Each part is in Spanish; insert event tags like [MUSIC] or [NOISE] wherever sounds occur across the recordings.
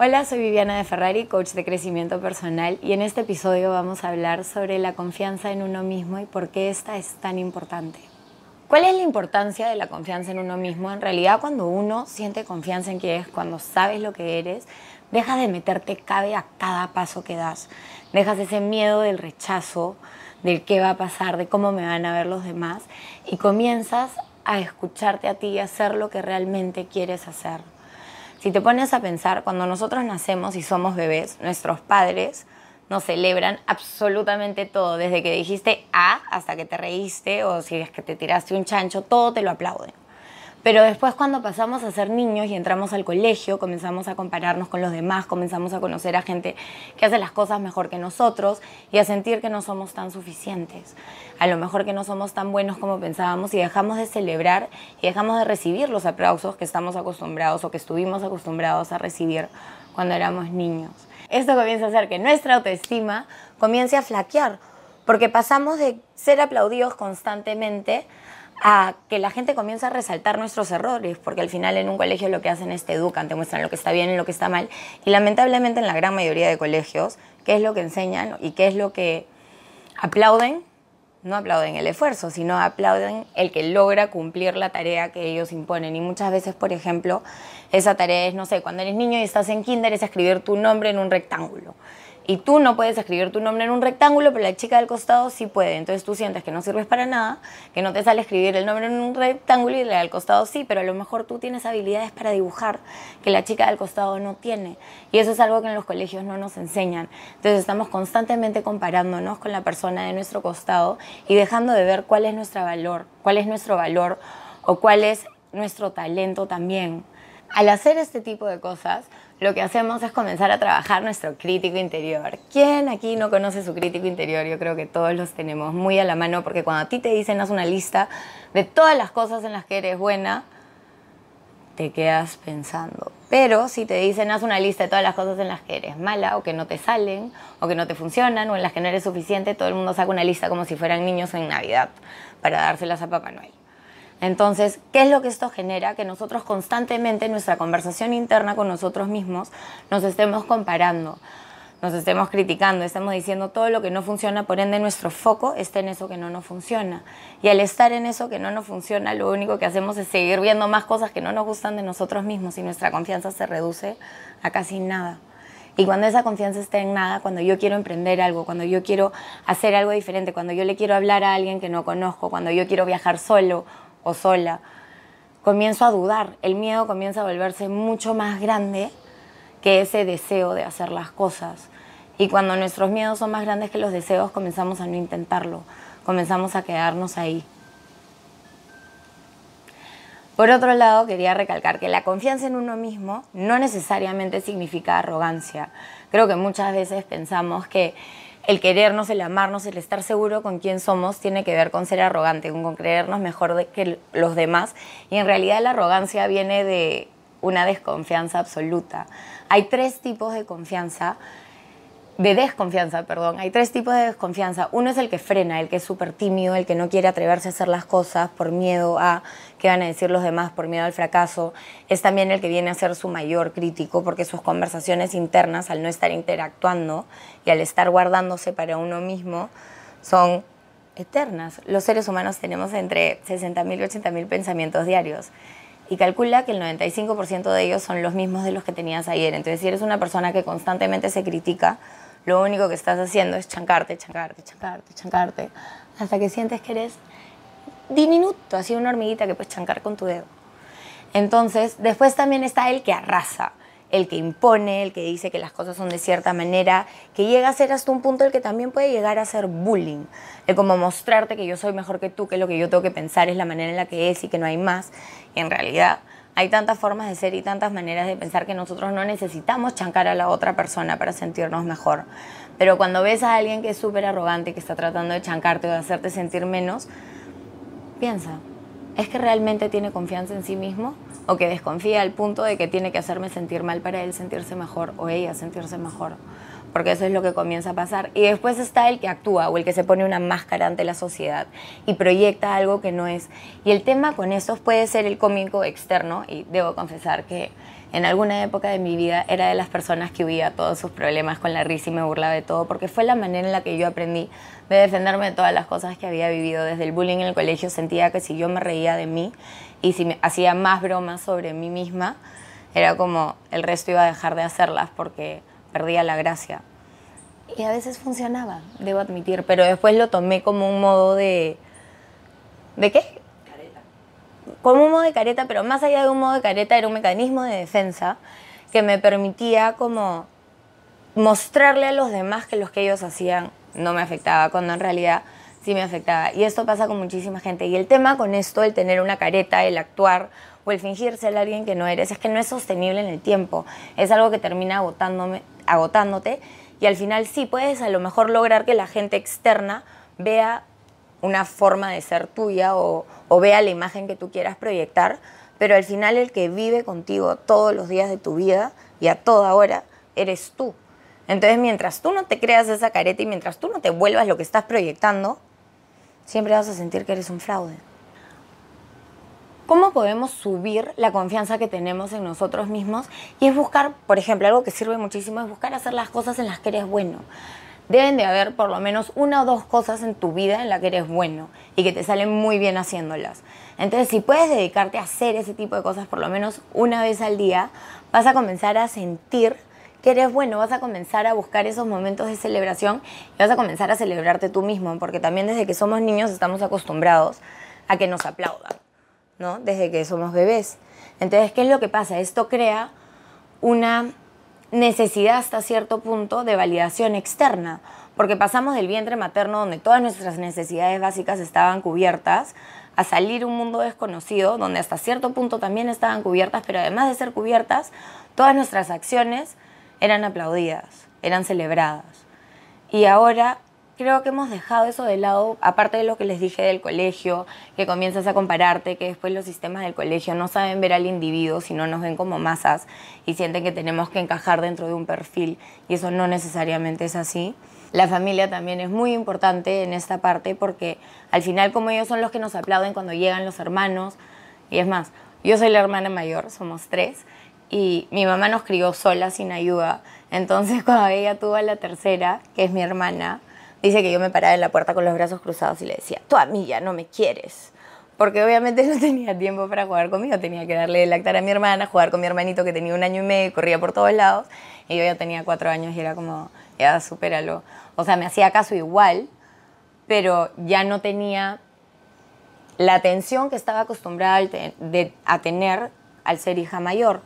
Hola, soy Viviana de Ferrari, coach de crecimiento personal y en este episodio vamos a hablar sobre la confianza en uno mismo y por qué esta es tan importante. ¿Cuál es la importancia de la confianza en uno mismo? En realidad cuando uno siente confianza en quién es, cuando sabes lo que eres, dejas de meterte cabe a cada paso que das. Dejas ese miedo del rechazo, del qué va a pasar, de cómo me van a ver los demás y comienzas a escucharte a ti y hacer lo que realmente quieres hacer. Si te pones a pensar, cuando nosotros nacemos y somos bebés, nuestros padres nos celebran absolutamente todo, desde que dijiste A hasta que te reíste o si es que te tiraste un chancho, todo te lo aplauden. Pero después cuando pasamos a ser niños y entramos al colegio, comenzamos a compararnos con los demás, comenzamos a conocer a gente que hace las cosas mejor que nosotros y a sentir que no somos tan suficientes. A lo mejor que no somos tan buenos como pensábamos y dejamos de celebrar y dejamos de recibir los aplausos que estamos acostumbrados o que estuvimos acostumbrados a recibir cuando éramos niños. Esto comienza a hacer que nuestra autoestima comience a flaquear, porque pasamos de ser aplaudidos constantemente a que la gente comience a resaltar nuestros errores, porque al final en un colegio lo que hacen es te educan, te muestran lo que está bien y lo que está mal, y lamentablemente en la gran mayoría de colegios, ¿qué es lo que enseñan y qué es lo que aplauden? No aplauden el esfuerzo, sino aplauden el que logra cumplir la tarea que ellos imponen. Y muchas veces, por ejemplo, esa tarea es, no sé, cuando eres niño y estás en kinder, es escribir tu nombre en un rectángulo y tú no puedes escribir tu nombre en un rectángulo, pero la chica del costado sí puede. Entonces tú sientes que no sirves para nada, que no te sale escribir el nombre en un rectángulo y la del costado sí, pero a lo mejor tú tienes habilidades para dibujar que la chica del costado no tiene. Y eso es algo que en los colegios no nos enseñan. Entonces estamos constantemente comparándonos con la persona de nuestro costado y dejando de ver cuál es nuestro valor, cuál es nuestro valor o cuál es nuestro talento también. Al hacer este tipo de cosas, lo que hacemos es comenzar a trabajar nuestro crítico interior. ¿Quién aquí no conoce su crítico interior? Yo creo que todos los tenemos muy a la mano porque cuando a ti te dicen haz una lista de todas las cosas en las que eres buena, te quedas pensando. Pero si te dicen haz una lista de todas las cosas en las que eres mala o que no te salen o que no te funcionan o en las que no eres suficiente, todo el mundo saca una lista como si fueran niños en Navidad para dárselas a Papá Noel. Entonces, ¿qué es lo que esto genera? Que nosotros constantemente en nuestra conversación interna con nosotros mismos nos estemos comparando, nos estemos criticando, estemos diciendo todo lo que no funciona, por ende nuestro foco está en eso que no nos funciona. Y al estar en eso que no nos funciona, lo único que hacemos es seguir viendo más cosas que no nos gustan de nosotros mismos y nuestra confianza se reduce a casi nada. Y cuando esa confianza está en nada, cuando yo quiero emprender algo, cuando yo quiero hacer algo diferente, cuando yo le quiero hablar a alguien que no conozco, cuando yo quiero viajar solo sola, comienzo a dudar. El miedo comienza a volverse mucho más grande que ese deseo de hacer las cosas. Y cuando nuestros miedos son más grandes que los deseos, comenzamos a no intentarlo, comenzamos a quedarnos ahí. Por otro lado, quería recalcar que la confianza en uno mismo no necesariamente significa arrogancia. Creo que muchas veces pensamos que el querernos, el amarnos, el estar seguro con quién somos tiene que ver con ser arrogante, con creernos mejor que los demás. Y en realidad la arrogancia viene de una desconfianza absoluta. Hay tres tipos de confianza de desconfianza, perdón. Hay tres tipos de desconfianza. Uno es el que frena, el que es súper tímido, el que no quiere atreverse a hacer las cosas por miedo a qué van a decir los demás, por miedo al fracaso. Es también el que viene a ser su mayor crítico porque sus conversaciones internas, al no estar interactuando y al estar guardándose para uno mismo, son eternas. Los seres humanos tenemos entre 60.000 y 80.000 pensamientos diarios y calcula que el 95% de ellos son los mismos de los que tenías ayer. Entonces, si eres una persona que constantemente se critica, lo único que estás haciendo es chancarte, chancarte, chancarte, chancarte, hasta que sientes que eres diminuto, así una hormiguita que puedes chancar con tu dedo. Entonces, después también está el que arrasa, el que impone, el que dice que las cosas son de cierta manera, que llega a ser hasta un punto el que también puede llegar a ser bullying, el como mostrarte que yo soy mejor que tú, que lo que yo tengo que pensar es la manera en la que es y que no hay más. Y en realidad hay tantas formas de ser y tantas maneras de pensar que nosotros no necesitamos chancar a la otra persona para sentirnos mejor. Pero cuando ves a alguien que es súper arrogante, que está tratando de chancarte o de hacerte sentir menos, piensa, ¿es que realmente tiene confianza en sí mismo? ¿O que desconfía al punto de que tiene que hacerme sentir mal para él sentirse mejor o ella sentirse mejor? Porque eso es lo que comienza a pasar. Y después está el que actúa o el que se pone una máscara ante la sociedad y proyecta algo que no es. Y el tema con estos puede ser el cómico externo, y debo confesar que en alguna época de mi vida era de las personas que huía todos sus problemas con la risa y me burlaba de todo, porque fue la manera en la que yo aprendí de defenderme de todas las cosas que había vivido. Desde el bullying en el colegio sentía que si yo me reía de mí y si me hacía más bromas sobre mí misma, era como el resto iba a dejar de hacerlas porque perdía la gracia. Y a veces funcionaba, debo admitir, pero después lo tomé como un modo de... ¿De qué? Careta. Como un modo de careta, pero más allá de un modo de careta era un mecanismo de defensa que me permitía como mostrarle a los demás que los que ellos hacían no me afectaba, cuando en realidad sí me afectaba. Y esto pasa con muchísima gente. Y el tema con esto, el tener una careta, el actuar o el fingir ser alguien que no eres, es que no es sostenible en el tiempo. Es algo que termina agotándome, agotándote y al final sí puedes a lo mejor lograr que la gente externa vea una forma de ser tuya o, vea la imagen que tú quieras proyectar, pero al final el que vive contigo todos los días de tu vida y a toda hora eres tú. Entonces, mientras tú no te creas esa careta y mientras tú no te vuelvas lo que estás proyectando, siempre vas a sentir que eres un fraude. ¿Cómo podemos subir la confianza que tenemos en nosotros mismos? Y es buscar, por ejemplo, algo que sirve muchísimo, es buscar hacer las cosas en las que eres bueno. Deben de haber por lo menos una o dos cosas en tu vida en las que eres bueno y que te salen muy bien haciéndolas. Entonces, si puedes dedicarte a hacer ese tipo de cosas por lo menos una vez al día, vas a comenzar a sentir que eres bueno, vas a comenzar a buscar esos momentos de celebración y vas a comenzar a celebrarte tú mismo, porque también desde que somos niños estamos acostumbrados a que nos aplaudan. ¿No? Desde que somos bebés. Entonces, ¿qué es lo que pasa? Esto crea una necesidad hasta cierto punto de validación externa, porque pasamos del vientre materno donde todas nuestras necesidades básicas estaban cubiertas a salir un mundo desconocido donde hasta cierto punto también estaban cubiertas, pero además de ser cubiertas, todas nuestras acciones eran aplaudidas, eran celebradas. Y ahora creo que hemos dejado eso de lado, aparte de lo que les dije del colegio, que comienzas a compararte, que después los sistemas del colegio no saben ver al individuo, sino nos ven como masas y sienten que tenemos que encajar dentro de un perfil y eso no necesariamente es así. La familia también es muy importante en esta parte porque al final como ellos son los que nos aplauden cuando llegan los hermanos, y es más, yo soy la hermana mayor, somos tres, y mi mamá nos crió sola, sin ayuda. Entonces [LAUGHS] cuando ella tuvo a la tercera, que es mi hermana, Dice que yo me paraba en la puerta con los brazos cruzados y le decía, tú a mí ya no me quieres. Porque obviamente [LAUGHS] no tenía tiempo para jugar conmigo, tenía que darle lactar a mi hermana, jugar con mi hermanito que tenía un año y medio corría por todos lados. Y yo ya tenía cuatro años y era como, ya supéralo. O sea, me hacía caso igual, pero ya no tenía la atención que estaba acostumbrada a tener al ser hija mayor.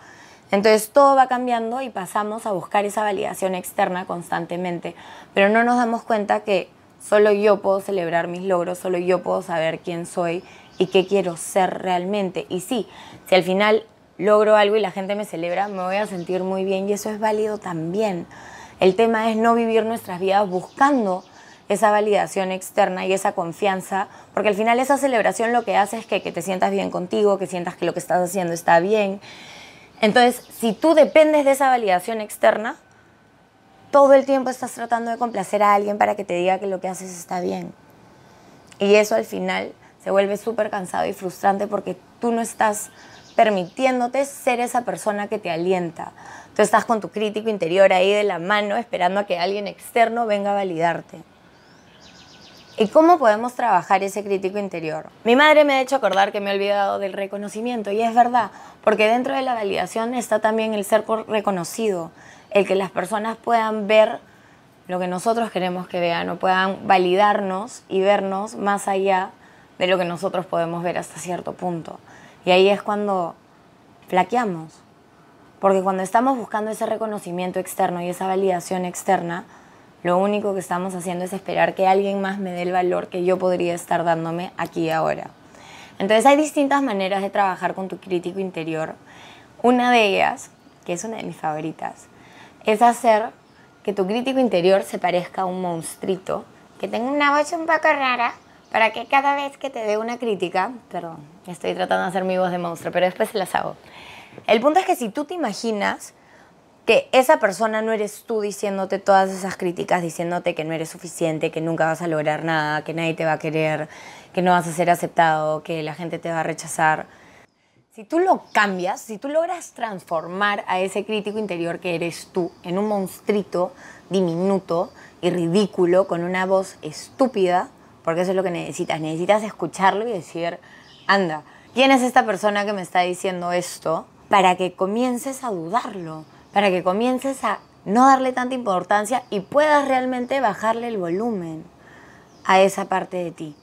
Entonces todo va cambiando y pasamos a buscar esa validación externa constantemente, pero no nos damos cuenta que solo yo puedo celebrar mis logros, solo yo puedo saber quién soy y qué quiero ser realmente. Y sí, si al final logro algo y la gente me celebra, me voy a sentir muy bien y eso es válido también. El tema es no vivir nuestras vidas buscando esa validación externa y esa confianza, porque al final esa celebración lo que hace es que, te sientas bien contigo, que sientas que lo que estás haciendo está bien, entonces, si tú dependes de esa validación externa, todo el tiempo estás tratando de complacer a alguien para que te diga que lo que haces está bien. Y eso al final se vuelve súper cansado y frustrante porque tú no estás permitiéndote ser esa persona que te alienta. Tú estás con tu crítico interior ahí de la mano esperando a que alguien externo venga a validarte. ¿Y cómo podemos trabajar ese crítico interior? Mi madre me ha hecho acordar que me he olvidado del reconocimiento y es verdad, porque dentro de la validación está también el ser reconocido, el que las personas puedan ver lo que nosotros queremos que vean o puedan validarnos y vernos más allá de lo que nosotros podemos ver hasta cierto punto. Y ahí es cuando flaqueamos, porque cuando estamos buscando ese reconocimiento externo y esa validación externa, lo único que estamos haciendo es esperar que alguien más me dé el valor que yo podría estar dándome aquí ahora. Entonces hay distintas maneras de trabajar con tu crítico interior. Una de ellas, que es una de mis favoritas, es hacer que tu crítico interior se parezca a un monstruito, que tenga una voz un poco rara, para que cada vez que te dé una crítica, perdón, estoy tratando de hacer mi voz de monstruo, pero después se las hago. El punto es que si tú te imaginas que esa persona no eres tú diciéndote todas esas críticas, diciéndote que no eres suficiente, que nunca vas a lograr nada, que nadie te va a querer, que no vas a ser aceptado, que la gente te va a rechazar. Si tú lo cambias, si tú logras transformar a ese crítico interior que eres tú en un monstruito diminuto y ridículo con una voz estúpida, porque eso es lo que necesitas, necesitas escucharlo y decir, anda, ¿quién es esta persona que me está diciendo esto? Para que comiences a dudarlo para que comiences a no darle tanta importancia y puedas realmente bajarle el volumen a esa parte de ti,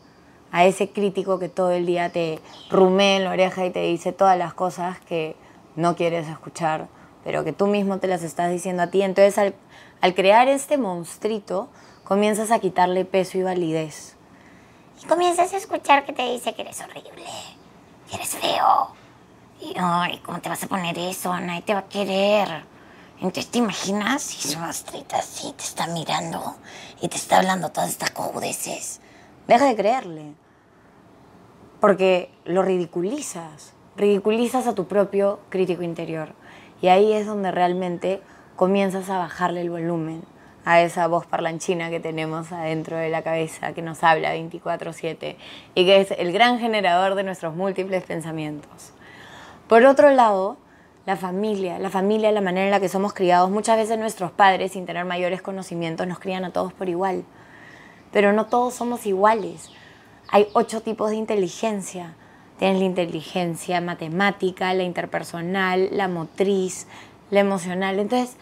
a ese crítico que todo el día te rumea en la oreja y te dice todas las cosas que no quieres escuchar, pero que tú mismo te las estás diciendo a ti. Entonces al, crear este monstruito, comienzas a quitarle peso y validez. Y comienzas a escuchar que te dice que eres horrible, que eres feo. Y, ay, ¿cómo te vas a poner eso? Nadie te va a querer entonces, ¿te imaginas si su astrita así te está mirando y te está hablando todas estas cojudeces? Deja de creerle. Porque lo ridiculizas. Ridiculizas a tu propio crítico interior. Y ahí es donde realmente comienzas a bajarle el volumen a esa voz parlanchina que tenemos adentro de la cabeza que nos habla 24/7 y que es el gran generador de nuestros múltiples pensamientos. Por otro lado, la familia, la familia, la manera en la que somos criados. Muchas veces nuestros padres, sin tener mayores conocimientos, nos crían a todos por igual. Pero no todos somos iguales. Hay ocho tipos de inteligencia. Tienes la inteligencia matemática, la interpersonal, la motriz, la emocional. Entonces,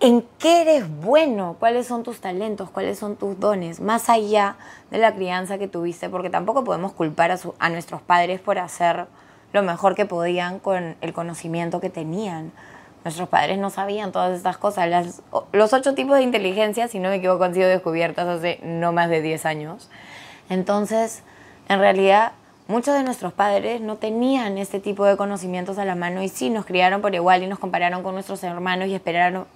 ¿en qué eres bueno? ¿Cuáles son tus talentos? ¿Cuáles son tus dones? Más allá de la crianza que tuviste, porque tampoco podemos culpar a, a nuestros padres por hacer lo mejor que podían con el conocimiento que tenían. Nuestros padres no sabían todas estas cosas. Los ocho tipos de inteligencia, si no me equivoco, han sido descubiertas hace no más de 10 años. Entonces, en realidad, muchos de nuestros padres no tenían este tipo de conocimientos a la mano y sí nos criaron por igual y nos compararon con nuestros hermanos y esperaron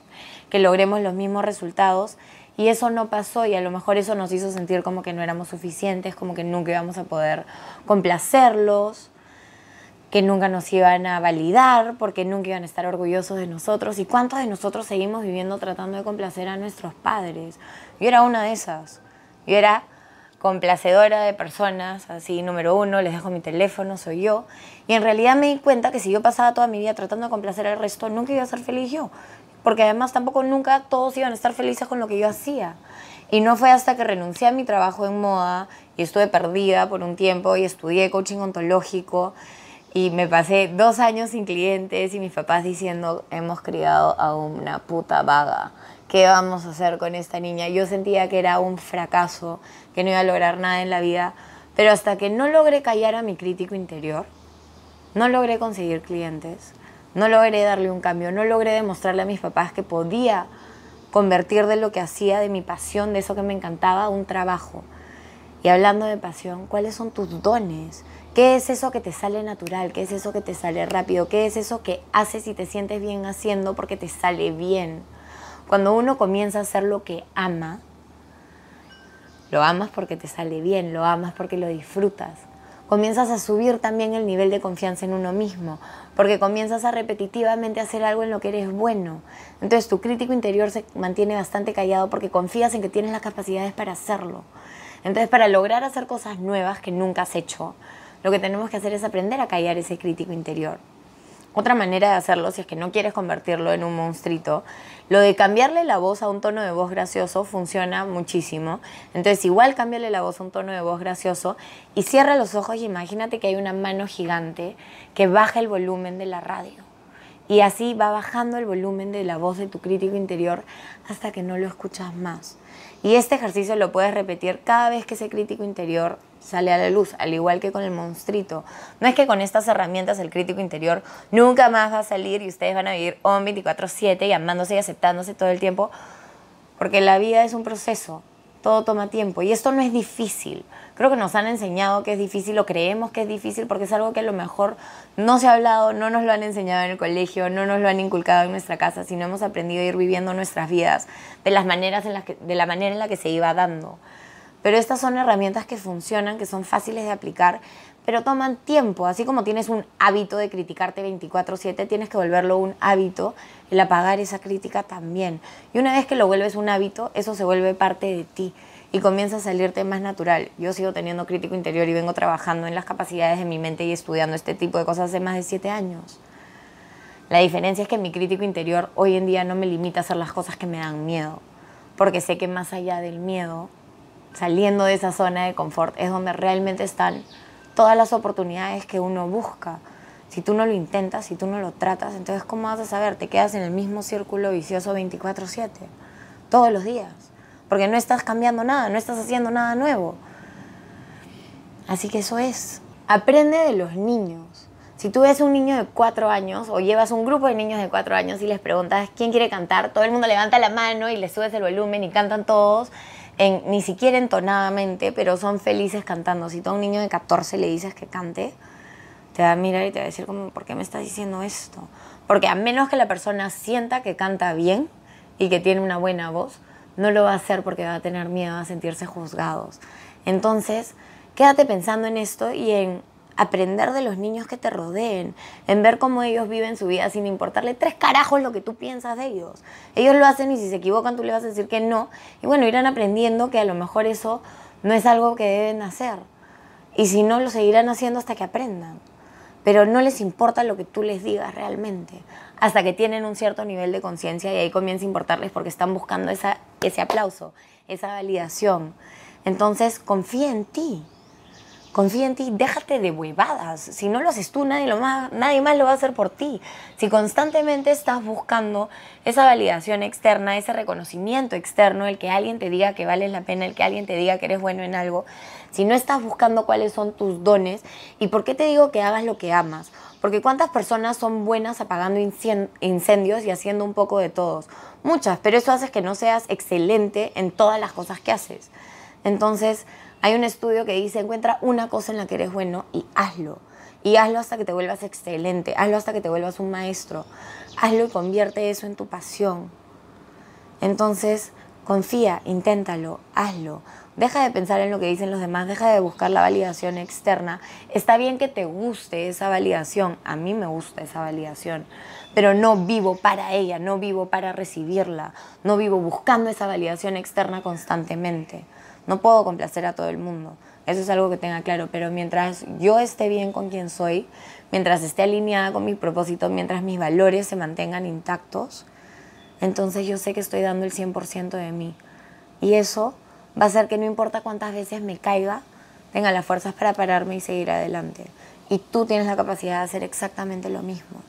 que logremos los mismos resultados. Y eso no pasó y a lo mejor eso nos hizo sentir como que no éramos suficientes, como que nunca íbamos a poder complacerlos que nunca nos iban a validar, porque nunca iban a estar orgullosos de nosotros. ¿Y cuántos de nosotros seguimos viviendo tratando de complacer a nuestros padres? Yo era una de esas. Yo era complacedora de personas, así número uno, les dejo mi teléfono, soy yo. Y en realidad me di cuenta que si yo pasaba toda mi vida tratando de complacer al resto, nunca iba a ser feliz yo. Porque además tampoco nunca todos iban a estar felices con lo que yo hacía. Y no fue hasta que renuncié a mi trabajo en moda y estuve perdida por un tiempo y estudié coaching ontológico y me pasé dos años sin clientes y mis papás diciendo, hemos criado a una puta vaga. ¿Qué vamos a hacer con esta niña? Yo sentía que era un fracaso, que no iba a lograr nada en la vida. Pero hasta que no logré callar a mi crítico interior, no logré conseguir clientes, no logré darle un cambio, no logré demostrarle a mis papás que podía convertir de lo que hacía, de mi pasión, de eso que me encantaba, un trabajo. Y hablando de pasión, ¿cuáles son tus dones? ¿Qué es eso que te sale natural? ¿Qué es eso que te sale rápido? ¿Qué es eso que haces y te sientes bien haciendo porque te sale bien? Cuando uno comienza a hacer lo que ama, lo amas porque te sale bien, lo amas porque lo disfrutas. Comienzas a subir también el nivel de confianza en uno mismo, porque comienzas a repetitivamente hacer algo en lo que eres bueno. Entonces tu crítico interior se mantiene bastante callado porque confías en que tienes las capacidades para hacerlo. Entonces para lograr hacer cosas nuevas que nunca has hecho, lo que tenemos que hacer es aprender a callar ese crítico interior. Otra manera de hacerlo, si es que no quieres convertirlo en un monstruito, lo de cambiarle la voz a un tono de voz gracioso funciona muchísimo. Entonces, igual cámbiale la voz a un tono de voz gracioso y cierra los ojos y imagínate que hay una mano gigante que baja el volumen de la radio. Y así va bajando el volumen de la voz de tu crítico interior hasta que no lo escuchas más. Y este ejercicio lo puedes repetir cada vez que ese crítico interior sale a la luz, al igual que con el monstruito. No es que con estas herramientas el crítico interior nunca más va a salir y ustedes van a vivir on 24/7 y amándose y aceptándose todo el tiempo, porque la vida es un proceso, todo toma tiempo y esto no es difícil. Creo que nos han enseñado que es difícil o creemos que es difícil porque es algo que a lo mejor no se ha hablado, no nos lo han enseñado en el colegio, no nos lo han inculcado en nuestra casa, sino hemos aprendido a ir viviendo nuestras vidas de, las maneras de la manera en la que se iba dando. Pero estas son herramientas que funcionan, que son fáciles de aplicar, pero toman tiempo. Así como tienes un hábito de criticarte 24/7, tienes que volverlo un hábito, el apagar esa crítica también. Y una vez que lo vuelves un hábito, eso se vuelve parte de ti y comienza a salirte más natural. Yo sigo teniendo crítico interior y vengo trabajando en las capacidades de mi mente y estudiando este tipo de cosas hace más de siete años. La diferencia es que mi crítico interior hoy en día no me limita a hacer las cosas que me dan miedo, porque sé que más allá del miedo, saliendo de esa zona de confort, es donde realmente están todas las oportunidades que uno busca. Si tú no lo intentas, si tú no lo tratas, entonces ¿cómo vas a saber? Te quedas en el mismo círculo vicioso 24/7, todos los días, porque no estás cambiando nada, no estás haciendo nada nuevo. Así que eso es. Aprende de los niños. Si tú ves un niño de cuatro años o llevas un grupo de niños de cuatro años y les preguntas quién quiere cantar, todo el mundo levanta la mano y le subes el volumen y cantan todos, ni siquiera entonadamente, pero son felices cantando. Si tú a un niño de 14 le dices que cante, te va a mirar y te va a decir como, ¿por qué me estás diciendo esto? Porque a menos que la persona sienta que canta bien y que tiene una buena voz, no lo va a hacer porque va a tener miedo a sentirse juzgados. Entonces, quédate pensando en esto y en aprender de los niños que te rodeen, en ver cómo ellos viven su vida sin importarle tres carajos lo que tú piensas de ellos. Ellos lo hacen y si se equivocan tú le vas a decir que no. Y bueno, irán aprendiendo que a lo mejor eso no es algo que deben hacer. Y si no, lo seguirán haciendo hasta que aprendan. Pero no les importa lo que tú les digas realmente, hasta que tienen un cierto nivel de conciencia y ahí comienza a importarles porque están buscando esa, ese aplauso, esa validación. Entonces, confía en ti confía en ti, déjate de huevadas. Si no lo haces tú, nadie, lo más, nadie más lo va a hacer por ti. Si constantemente estás buscando esa validación externa, ese reconocimiento externo, el que alguien te diga que vales la pena, el que alguien te diga que eres bueno en algo, si no estás buscando cuáles son tus dones, ¿y por qué te digo que hagas lo que amas? Porque cuántas personas son buenas apagando incendios y haciendo un poco de todos. Muchas, pero eso hace que no seas excelente en todas las cosas que haces. Entonces, hay un estudio que dice, encuentra una cosa en la que eres bueno y hazlo. Y hazlo hasta que te vuelvas excelente, hazlo hasta que te vuelvas un maestro. Hazlo y convierte eso en tu pasión. Entonces, confía, inténtalo, hazlo. Deja de pensar en lo que dicen los demás, deja de buscar la validación externa. Está bien que te guste esa validación, a mí me gusta esa validación, pero no vivo para ella, no vivo para recibirla, no vivo buscando esa validación externa constantemente. No puedo complacer a todo el mundo. Eso es algo que tenga claro. Pero mientras yo esté bien con quien soy, mientras esté alineada con mi propósito, mientras mis valores se mantengan intactos, entonces yo sé que estoy dando el 100% de mí. Y eso va a hacer que no importa cuántas veces me caiga, tenga las fuerzas para pararme y seguir adelante. Y tú tienes la capacidad de hacer exactamente lo mismo.